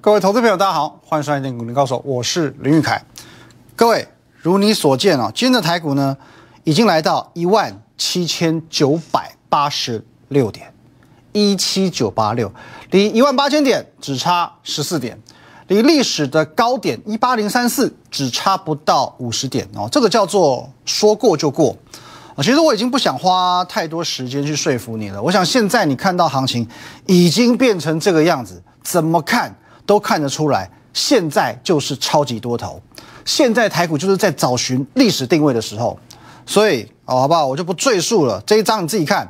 各位投资朋友，大家好，欢迎收看《股林高手》，我是林玉凯。各位，如你所见啊，今天的台股呢，已经来到一万七千九百八十六点，一七九八六，离一万八千点只差十四点，离历史的高点一八零三四只差不到五十点哦，这个叫做说过就过啊。其实我已经不想花太多时间去说服你了。我想现在你看到行情已经变成这个样子，怎么看都看得出来，现在就是超级多头。现在台股就是在找寻历史定位的时候，所以哦，好不好？我就不赘述了。这一章你自己看，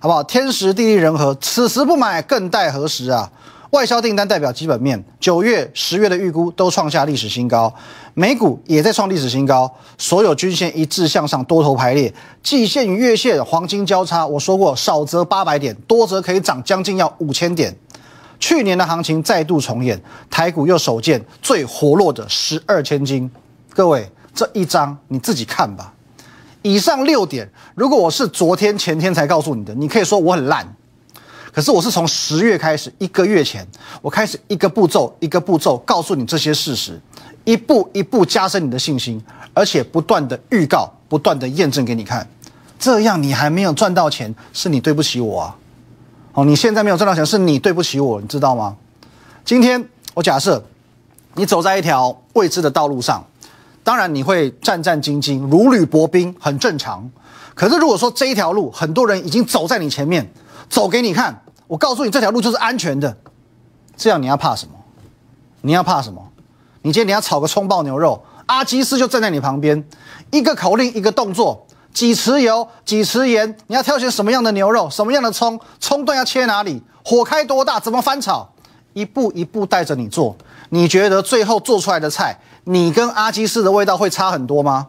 好不好？天时地利人和，此时不买更待何时啊？外销订单代表基本面，九月、十月的预估都创下历史新高，美股也在创历史新高，所有均线一致向上，多头排列，季线与月线黄金交叉。我说过，少则八百点，多则可以涨将近要五千点。去年的行情再度重演，台股又首见最活络的十二千金。各位，这一张你自己看吧。以上六点，如果我是昨天、前天才告诉你的，你可以说我很烂。可是我是从十月开始，一个月前，我开始一个步骤一个步骤告诉你这些事实，一步一步加深你的信心，而且不断的预告，不断的验证给你看，这样你还没有赚到钱，是你对不起我啊！你现在没有赚到钱，是你对不起我，你知道吗？今天我假设你走在一条未知的道路上，当然你会战战兢兢，如履薄冰，很正常。可是如果说这一条路，很多人已经走在你前面。走给你看，我告诉你这条路就是安全的，这样你要怕什么？你要怕什么？你今天你要炒个葱爆牛肉，阿基斯就站在你旁边，一个口令一个动作，几匙油几匙盐，你要挑选什么样的牛肉，什么样的葱，葱段要切哪里，火开多大，怎么翻炒，一步一步带着你做。你觉得最后做出来的菜，你跟阿基斯的味道会差很多吗？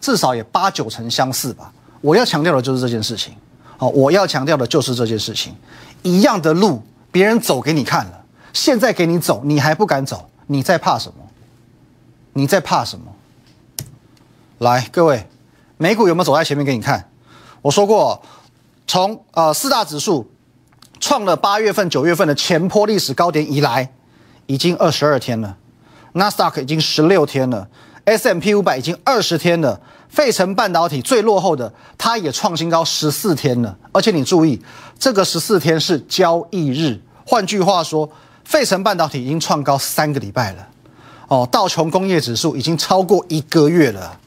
至少也八九成相似吧。我要强调的就是这件事情。哦，我要强调的就是这件事情，一样的路，别人走给你看了，现在给你走，你还不敢走，你在怕什么？你在怕什么？来，各位，美股有没有走在前面给你看？我说过，从呃四大指数创了八月份、九月份的前坡历史高点以来，已经二十二天了，纳斯达克已经十六天了，S M P 五百已经二十天了。费城半导体最落后的，它也创新高十四天了，而且你注意，这个十四天是交易日。换句话说，费城半导体已经创高三个礼拜了。哦，道琼工业指数已经超过一个月了。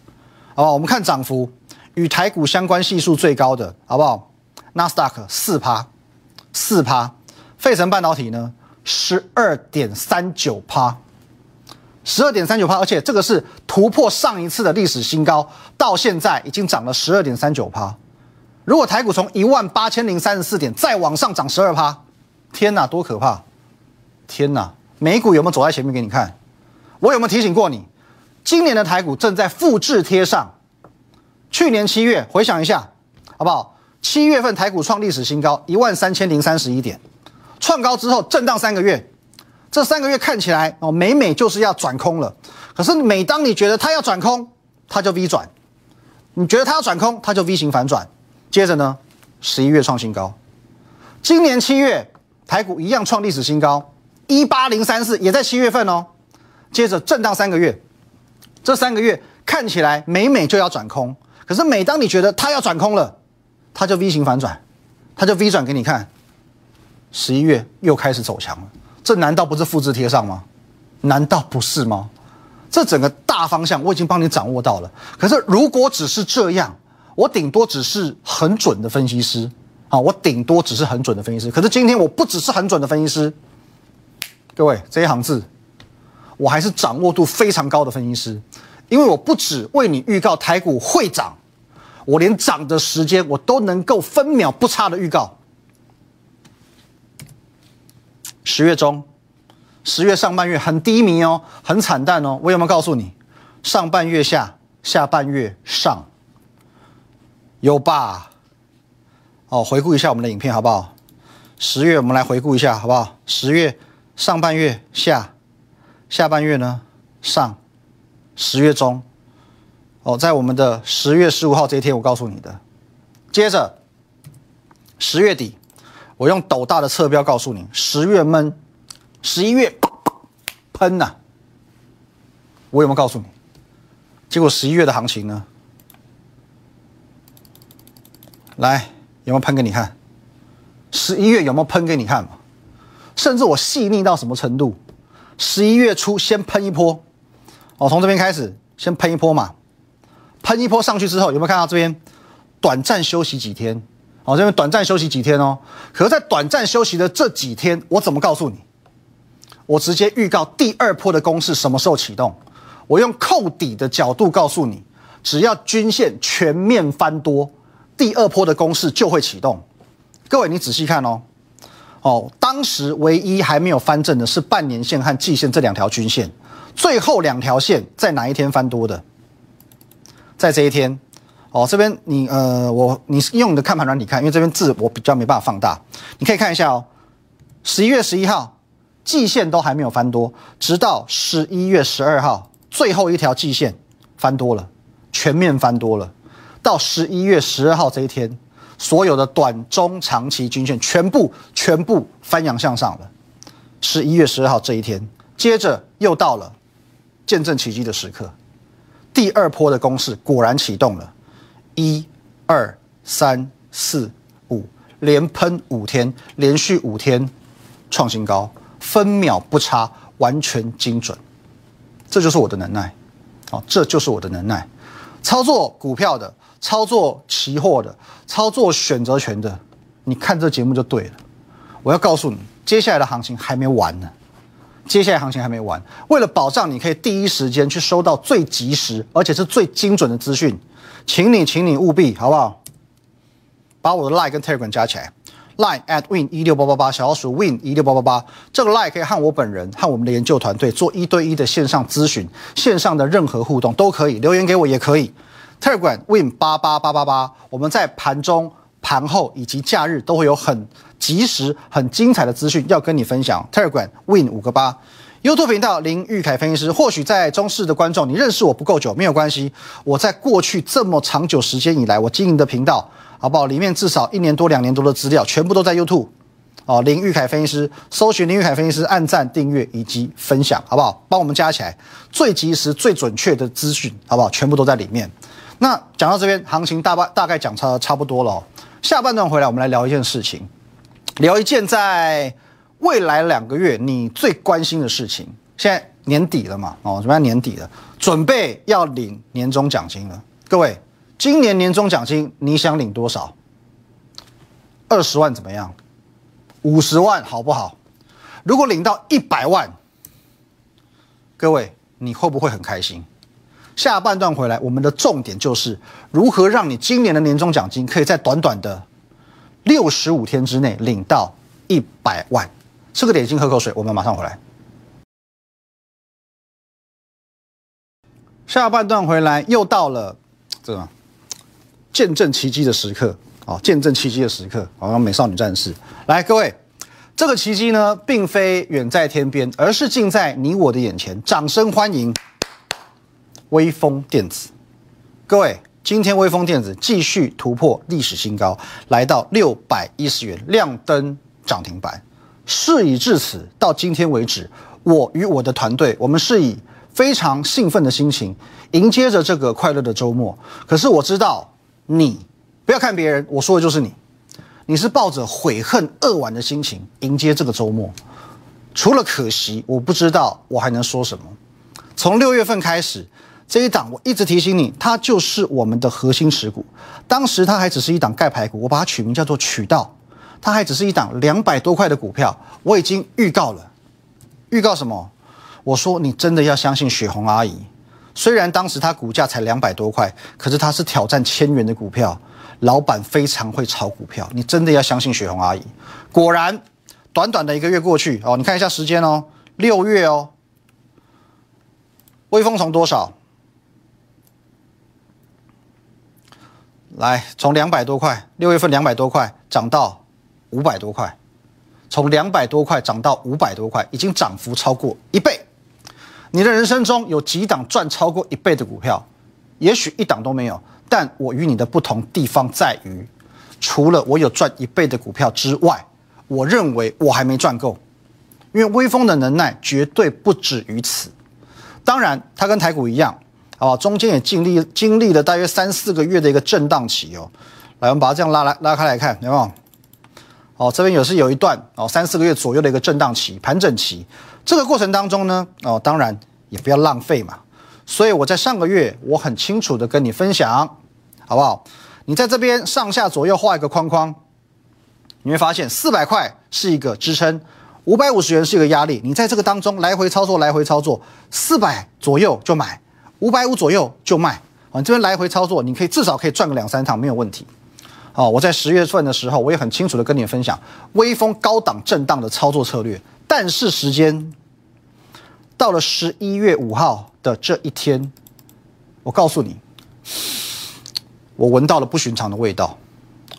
哦，我们看涨幅，与台股相关系数最高的，好不好？纳斯达克四趴，四趴，费城半导体呢，十二点三九趴。十二点三九趴，而且这个是突破上一次的历史新高，到现在已经涨了十二点三九趴。如果台股从一万八千零三十四点再往上涨十二趴，天哪，多可怕！天哪，美股有没有走在前面给你看？我有没有提醒过你？今年的台股正在复制贴上去年七月，回想一下好不好？七月份台股创历史新高一万三千零三十一点，创高之后震荡三个月。这三个月看起来哦，每每就是要转空了。可是每当你觉得它要转空，它就 V 转；你觉得它要转空，它就 V 型反转。接着呢，十一月创新高，今年七月台股一样创历史新高，一八零三四也在七月份哦。接着震荡三个月，这三个月看起来每每就要转空，可是每当你觉得它要转空了，它就 V 型反转，它就 V 转给你看。十一月又开始走强了。这难道不是复制贴上吗？难道不是吗？这整个大方向我已经帮你掌握到了。可是如果只是这样，我顶多只是很准的分析师啊，我顶多只是很准的分析师。可是今天我不只是很准的分析师，各位这一行字，我还是掌握度非常高的分析师，因为我不止为你预告台股会涨，我连涨的时间我都能够分秒不差的预告。十月中，十月上半月很低迷哦，很惨淡哦。我有没有告诉你，上半月下，下半月上，有吧？哦，回顾一下我们的影片好不好？十月我们来回顾一下好不好？十月上半月下，下半月呢上，十月中，哦，在我们的十月十五号这一天我告诉你的。接着，十月底。我用斗大的侧标告诉你，十月闷，十一月喷呐，我有没有告诉你？结果十一月的行情呢？来，有没有喷给你看？十一月有没有喷给你看？甚至我细腻到什么程度？十一月初先喷一波，哦，从这边开始先喷一波嘛，喷一波上去之后，有没有看到这边短暂休息几天？哦，这边短暂休息几天哦。可是，在短暂休息的这几天，我怎么告诉你？我直接预告第二波的攻势什么时候启动？我用扣底的角度告诉你，只要均线全面翻多。第二波的攻势就会启动，各位你仔细看哦，哦，当时唯一还没有翻正的是半年线和季线这两条均线，最后两条线在哪一天翻多的？在这一天，哦，这边你呃，我你是用你的看盘软体看，因为这边字我比较没办法放大，你可以看一下哦，十一月十一号季线都还没有翻多，直到十一月十二号最后一条季线翻多了，全面翻多了。到十一月十二号这一天，所有的短、中、长期均线全部全部翻阳向上了。十一月十二号这一天，接着又到了见证奇迹的时刻，第二波的攻势果然启动了。一、二、三、四、五，连喷五天，连续五天创新高，分秒不差，完全精准。这就是我的能耐，好，这就是我的能耐。操作股票的。操作期货的，操作选择权的，你看这节目就对了。我要告诉你，接下来的行情还没完呢。接下来行情还没完，为了保障你可以第一时间去收到最及时而且是最精准的资讯，请你，请你务必好不好？把我的 Line 跟 Telegram 加起来，Line at win 一六八八八，小老鼠 win 一六八八八。这个 Line 可以和我本人和我们的研究团队做一对一的线上咨询，线上的任何互动都可以，留言给我也可以。Telegram Win 八八八八八，我们在盘中、盘后以及假日都会有很及时、很精彩的资讯要跟你分享。Telegram Win 五个八，YouTube 频道林玉凯分析师。或许在中视的观众，你认识我不够久，没有关系。我在过去这么长久时间以来，我经营的频道，好不好？里面至少一年多、两年多的资料，全部都在 YouTube。哦，林玉凯分析师，搜寻林玉凯分析师，按赞、订阅以及分享，好不好？帮我们加起来，最及时、最准确的资讯，好不好？全部都在里面。那讲到这边，行情大半大概讲差差不多了。下半段回来，我们来聊一件事情，聊一件在未来两个月你最关心的事情。现在年底了嘛，哦，怎么样？年底了，准备要领年终奖金了。各位，今年年终奖金你想领多少？二十万怎么样？五十万好不好？如果领到一百万，各位你会不会很开心？下半段回来，我们的重点就是如何让你今年的年终奖金可以在短短的六十五天之内领到一百万。吃个点心，喝口水，我们马上回来。下半段回来，又到了这个见证奇迹的时刻啊！见证奇迹的时刻，好像美少女战士来，各位，这个奇迹呢，并非远在天边，而是近在你我的眼前。掌声欢迎！微风电子，各位，今天微风电子继续突破历史新高，来到六百一十元，亮灯涨停板。事已至此，到今天为止，我与我的团队，我们是以非常兴奋的心情迎接着这个快乐的周末。可是我知道，你不要看别人，我说的就是你，你是抱着悔恨扼腕的心情迎接这个周末。除了可惜，我不知道我还能说什么。从六月份开始。这一档我一直提醒你，它就是我们的核心持股。当时它还只是一档盖牌股，我把它取名叫做渠道。它还只是一档两百多块的股票，我已经预告了。预告什么？我说你真的要相信雪红阿姨。虽然当时它股价才两百多块，可是它是挑战千元的股票，老板非常会炒股票。你真的要相信雪红阿姨。果然，短短的一个月过去哦，你看一下时间哦，六月哦，微风从多少？来，从两百多块，六月份两百多块涨到五百多块，从两百多块涨到五百多块，已经涨幅超过一倍。你的人生中有几档赚超过一倍的股票？也许一档都没有，但我与你的不同地方在于，除了我有赚一倍的股票之外，我认为我还没赚够。因为微风的能耐绝对不止于此。当然，它跟台股一样，好中间也经历经历了大约三四个月的一个震荡期哦。来，我们把它这样拉来拉开来看，有没有？哦，这边也是有一段哦，三四个月左右的一个震荡期、盘整期。这个过程当中呢，哦，当然也不要浪费嘛。所以我在上个月，我很清楚的跟你分享，好不好？你在这边上下左右画一个框框，你会发现四百块是一个支撑，五百五十元是一个压力。你在这个当中来回操作，来回操作，四百左右就买，五百五左右就卖。往，这边来回操作，你可以至少可以赚个两三趟，没有问题。哦，我在十月份的时候，我也很清楚的跟你分享微风高档震荡的操作策略。但是时间到了十一月五号的这一天，我告诉你，我闻到了不寻常的味道。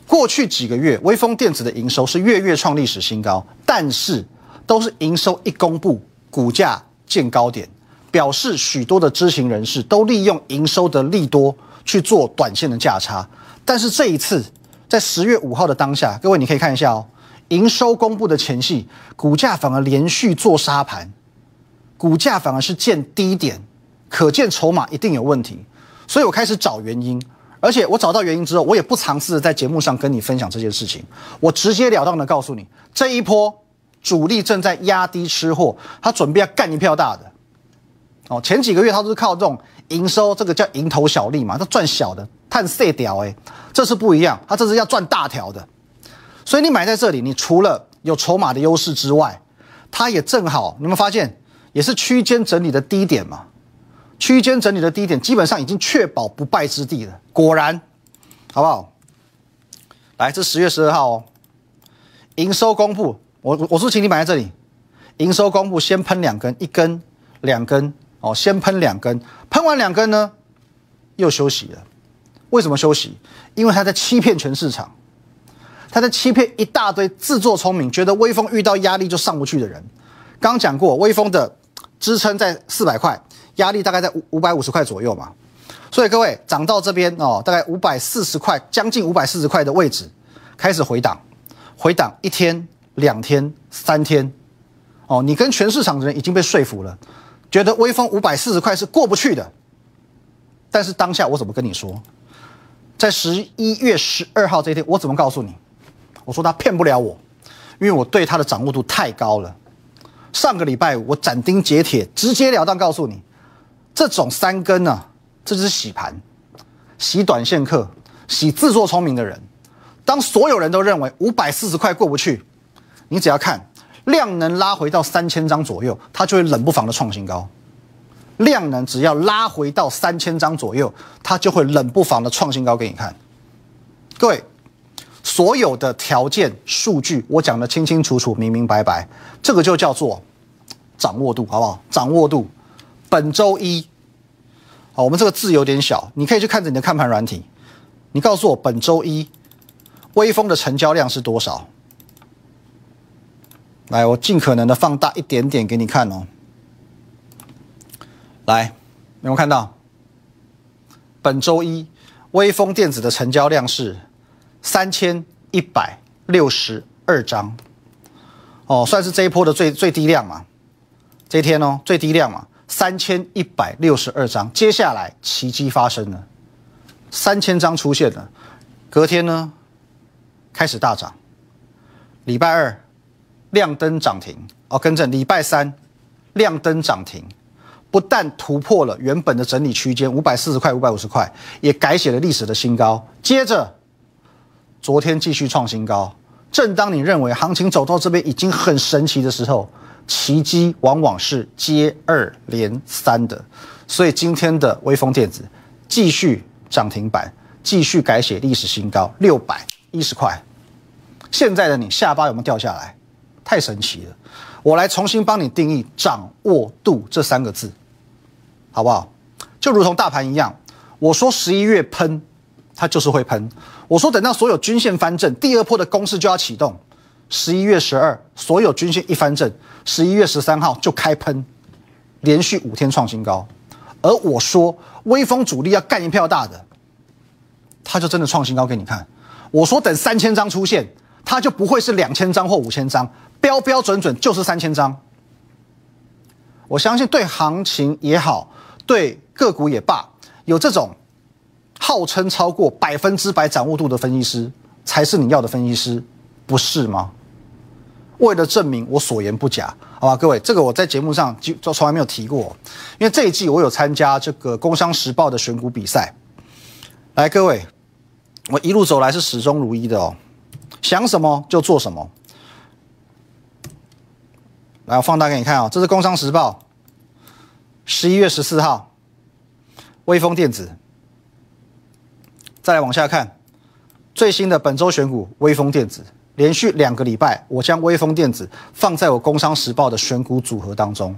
过去几个月，微风电子的营收是月月创历史新高，但是都是营收一公布，股价见高点，表示许多的知情人士都利用营收的利多去做短线的价差。但是这一次。在十月五号的当下，各位你可以看一下哦，营收公布的前夕，股价反而连续做沙盘，股价反而是见低点，可见筹码一定有问题。所以我开始找原因，而且我找到原因之后，我也不尝试在节目上跟你分享这件事情，我直截了当的告诉你，这一波主力正在压低吃货，他准备要干一票大的。哦，前几个月他都是靠这种营收，这个叫蝇头小利嘛，他赚小的，探色屌哎，这是不一样，他这是要赚大条的。所以你买在这里，你除了有筹码的优势之外，它也正好，你们发现也是区间整理的低点嘛？区间整理的低点基本上已经确保不败之地了。果然，好不好？来，这十月十二号哦，营收公布，我我说请你买在这里，营收公布先喷两根，一根、两根。哦，先喷两根，喷完两根呢，又休息了。为什么休息？因为他在欺骗全市场，他在欺骗一大堆自作聪明、觉得微风遇到压力就上不去的人。刚讲过，微风的支撑在四百块，压力大概在五五百五十块左右嘛。所以各位涨到这边哦，大概五百四十块，将近五百四十块的位置，开始回档，回档一天、两天、三天，哦，你跟全市场的人已经被说服了。觉得微风五百四十块是过不去的，但是当下我怎么跟你说？在十一月十二号这一天，我怎么告诉你？我说他骗不了我，因为我对他的掌握度太高了。上个礼拜我斩钉截铁、直截了当告诉你，这种三根呢，这是洗盘、洗短线客、洗自作聪明的人。当所有人都认为五百四十块过不去，你只要看。量能拉回到三千张左右，它就会冷不防的创新高。量能只要拉回到三千张左右，它就会冷不防的创新高给你看。各位，所有的条件数据我讲的清清楚楚、明明白白，这个就叫做掌握度，好不好？掌握度。本周一，好，我们这个字有点小，你可以去看着你的看盘软体，你告诉我本周一微风的成交量是多少？来，我尽可能的放大一点点给你看哦。来，有没有看到？本周一，微风电子的成交量是三千一百六十二张，哦，算是这一波的最最低量嘛。这一天哦，最低量嘛，三千一百六十二张。接下来奇迹发生了，三千张出现了，隔天呢开始大涨，礼拜二。亮灯涨停哦，跟着礼拜三亮灯涨停，不但突破了原本的整理区间五百四十块、五百五十块，也改写了历史的新高。接着昨天继续创新高。正当你认为行情走到这边已经很神奇的时候，奇迹往往是接二连三的。所以今天的微风电子继续涨停板，继续改写历史新高，六百一十块。现在的你下巴有没有掉下来？太神奇了，我来重新帮你定义“掌握度”这三个字，好不好？就如同大盘一样，我说十一月喷，它就是会喷；我说等到所有均线翻正，第二波的攻势就要启动。十一月十二，所有均线一翻正，十一月十三号就开喷，连续五天创新高。而我说微风主力要干一票大的，他就真的创新高给你看。我说等三千张出现，它就不会是两千张或五千张。标标准准就是三千张，我相信对行情也好，对个股也罢，有这种号称超过百分之百掌握度的分析师，才是你要的分析师，不是吗？为了证明我所言不假，好吧，各位，这个我在节目上就就从来没有提过，因为这一季我有参加这个《工商时报》的选股比赛。来，各位，我一路走来是始终如一的哦，想什么就做什么。来，我放大给你看啊，这是《工商时报》十一月十四号，微风电子。再来往下看，最新的本周选股，微风电子。连续两个礼拜，我将微风电子放在我《工商时报》的选股组合当中。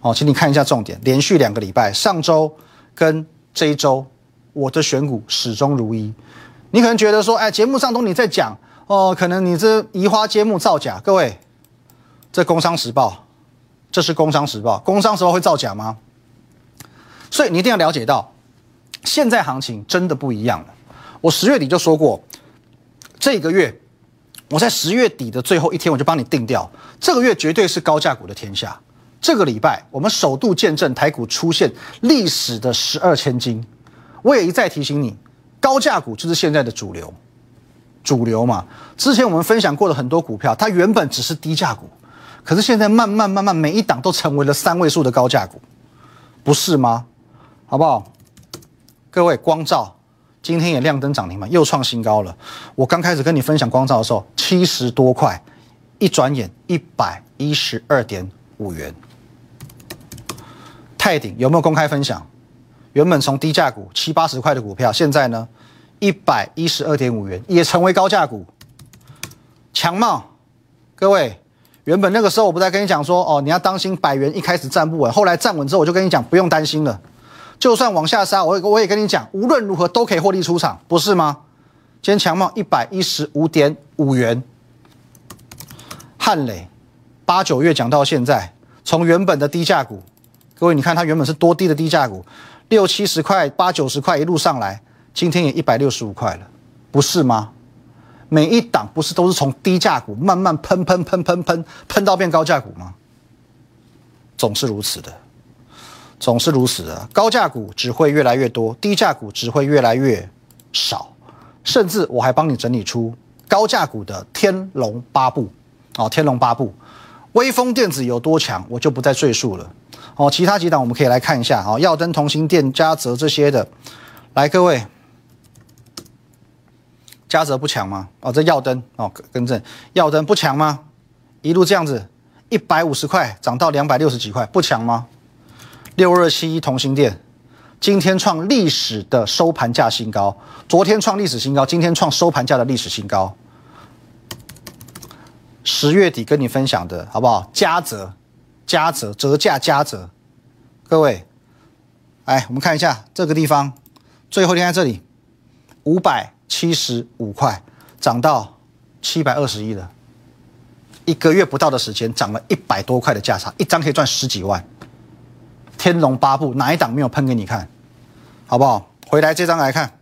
哦，请你看一下重点。连续两个礼拜，上周跟这一周，我的选股始终如一。你可能觉得说，哎，节目上都你在讲哦，可能你这移花接木造假。各位，这《工商时报》，这是《工商时报》，《工商时报》会造假吗？所以你一定要了解到，现在行情真的不一样了。我十月底就说过，这个月。我在十月底的最后一天，我就帮你定掉，这个月绝对是高价股的天下。这个礼拜，我们首度见证台股出现历史的十二千金。我也一再提醒你，高价股就是现在的主流，主流嘛。之前我们分享过的很多股票，它原本只是低价股，可是现在慢慢慢慢，每一档都成为了三位数的高价股，不是吗？好不好？各位，光照。今天也亮灯涨停板，又创新高了。我刚开始跟你分享光照的时候，七十多块，一转眼一百一十二点五元。泰鼎有没有公开分享？原本从低价股七八十块的股票，现在呢一百一十二点五元，也成为高价股。强茂，各位，原本那个时候我不在跟你讲说，哦，你要当心百元一开始站不稳，后来站稳之后，我就跟你讲不用担心了。就算往下杀，我我也跟你讲，无论如何都可以获利出场，不是吗？今天强茂一百一十五点五元，汉磊八九月讲到现在，从原本的低价股，各位你看它原本是多低的低价股，六七十块、八九十块一路上来，今天也一百六十五块了，不是吗？每一档不是都是从低价股慢慢喷喷喷喷喷喷到变高价股吗？总是如此的。总是如此的，高价股只会越来越多，低价股只会越来越少，甚至我还帮你整理出高价股的天龙八部，哦，天龙八部，威风电子有多强，我就不再赘述了，哦，其他几档我们可以来看一下，哦，耀登、同心电、嘉泽这些的，来各位，嘉泽不强吗？哦，这耀登，哦，更正，耀登不强吗？一路这样子，一百五十块涨到两百六十几块，不强吗？六二七一同心店，今天创历史的收盘价新高，昨天创历史新高，今天创收盘价的历史新高。十月底跟你分享的好不好？加折，加折，折价加折。各位，哎我们看一下这个地方，最后天在这里，五百七十五块涨到七百二十一了，一个月不到的时间，涨了一百多块的价差，一张可以赚十几万。天龙八部哪一档没有喷给你看，好不好？回来这张来看，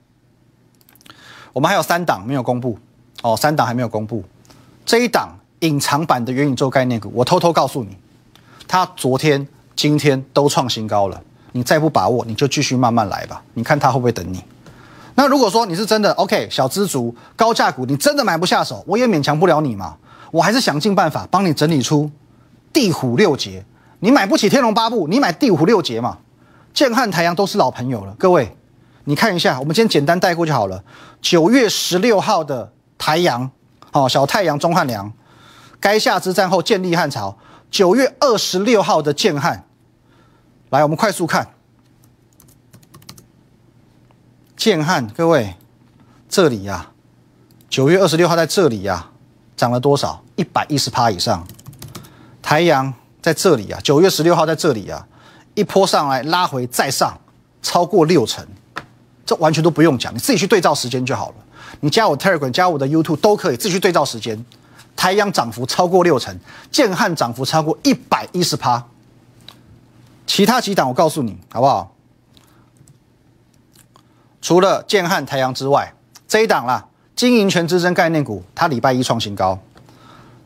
我们还有三档没有公布哦，三档还没有公布。这一档隐藏版的元宇宙概念股，我偷偷告诉你，它昨天、今天都创新高了。你再不把握，你就继续慢慢来吧。你看它会不会等你？那如果说你是真的 OK 小资族高价股，你真的买不下手，我也勉强不了你嘛。我还是想尽办法帮你整理出地虎六杰。你买不起天龙八部，你买地虎六杰嘛？建汉、台阳都是老朋友了。各位，你看一下，我们今天简单带过就好了。九月十六号的台阳，哦，小太阳钟汉良，垓下之战后建立汉朝。九月二十六号的建汉，来，我们快速看建汉，各位，这里呀，九月二十六号在这里呀，涨了多少？一百一十趴以上。太阳。在这里啊，九月十六号在这里啊，一波上来拉回再上，超过六成，这完全都不用讲，你自己去对照时间就好了。你加我 Telegram，加我的 YouTube 都可以，自己去对照时间。太阳涨幅超过六成，建汉涨幅超过一百一十趴，其他几档我告诉你好不好？除了建汉、太阳之外，这一档啦，经营权之争概念股，它礼拜一创新高。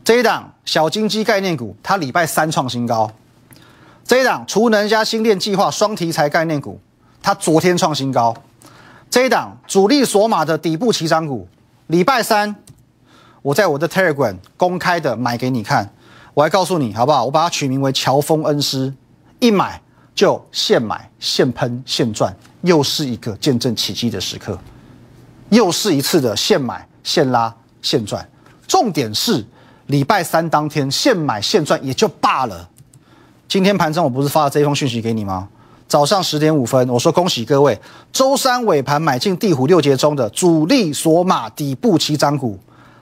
这一档小金鸡概念股，它礼拜三创新高。这一档储能加新电计划双题材概念股，它昨天创新高。这一档主力索马的底部起涨股，礼拜三我在我的 Telegram 公开的买给你看，我还告诉你好不好？我把它取名为乔峰恩师，一买就现买现喷现赚，又是一个见证奇迹的时刻，又是一次的现买现拉现赚。重点是礼拜三当天现买现赚也就罢了。今天盘中我不是发了这一封讯息给你吗？早上十点五分，我说恭喜各位，周三尾盘买进地虎六节中的主力索马底部起涨股，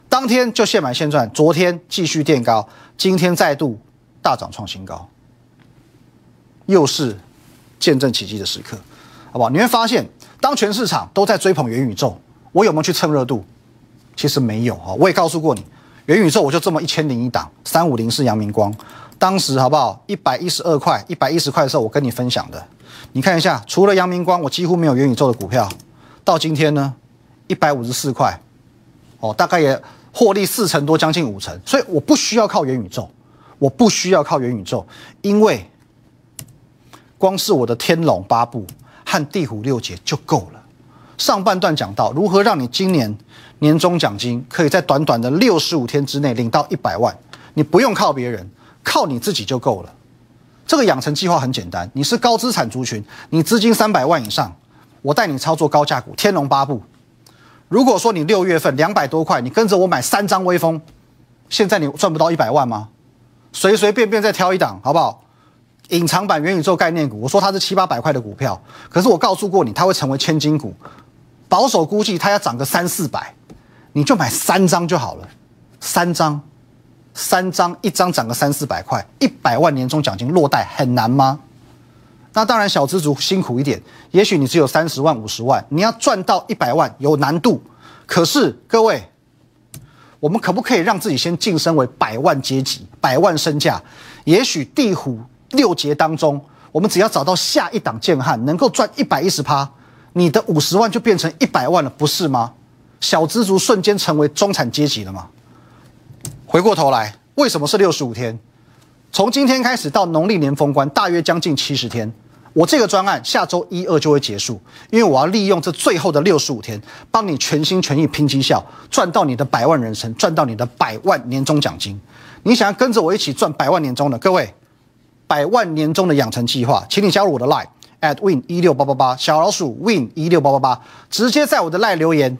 当天就现买现赚，昨天继续垫高，今天再度大涨创新高，又是见证奇迹的时刻，好不好？你会发现，当全市场都在追捧元宇宙，我有没有去蹭热度？其实没有啊，我也告诉过你，元宇宙我就这么一千零一档，三五零是阳明光。当时好不好？一百一十二块、一百一十块的时候，我跟你分享的，你看一下，除了阳明光，我几乎没有元宇宙的股票。到今天呢，一百五十四块，哦，大概也获利四成多，将近五成。所以我不需要靠元宇宙，我不需要靠元宇宙，因为光是我的天龙八部和地虎六节就够了。上半段讲到如何让你今年年终奖金可以在短短的六十五天之内领到一百万，你不用靠别人。靠你自己就够了。这个养成计划很简单，你是高资产族群，你资金三百万以上，我带你操作高价股，天龙八部。如果说你六月份两百多块，你跟着我买三张微风，现在你赚不到一百万吗？随随便便再挑一档，好不好？隐藏版元宇宙概念股，我说它是七八百块的股票，可是我告诉过你，它会成为千金股。保守估计它要涨个三四百，你就买三张就好了，三张。三张，一张涨个三四百块，一百万年终奖金落袋很难吗？那当然，小资族辛苦一点，也许你只有三十万、五十万，你要赚到一百万有难度。可是各位，我们可不可以让自己先晋升为百万阶级、百万身价？也许地虎六节当中，我们只要找到下一档剑汉，能够赚一百一十趴，你的五十万就变成一百万了，不是吗？小资族瞬间成为中产阶级了吗？回过头来，为什么是六十五天？从今天开始到农历年封关，大约将近七十天。我这个专案下周一二就会结束，因为我要利用这最后的六十五天，帮你全心全意拼绩效，赚到你的百万人生，赚到你的百万年终奖金。你想要跟着我一起赚百万年终的各位，百万年终的养成计划，请你加入我的 line at win 一六八八八小老鼠 win 一六八八八，直接在我的 line 留言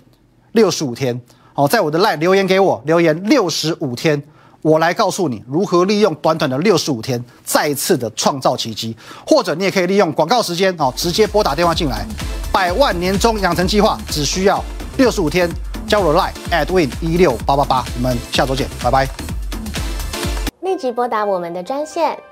六十五天。好，在我的 line 留言给我，留言六十五天，我来告诉你如何利用短短的六十五天再次的创造奇迹，或者你也可以利用广告时间哦，直接拨打电话进来。百万年终养成计划只需要六十五天，加入我的 line at win 一六八八八，我们下周见，拜拜。立即拨打我们的专线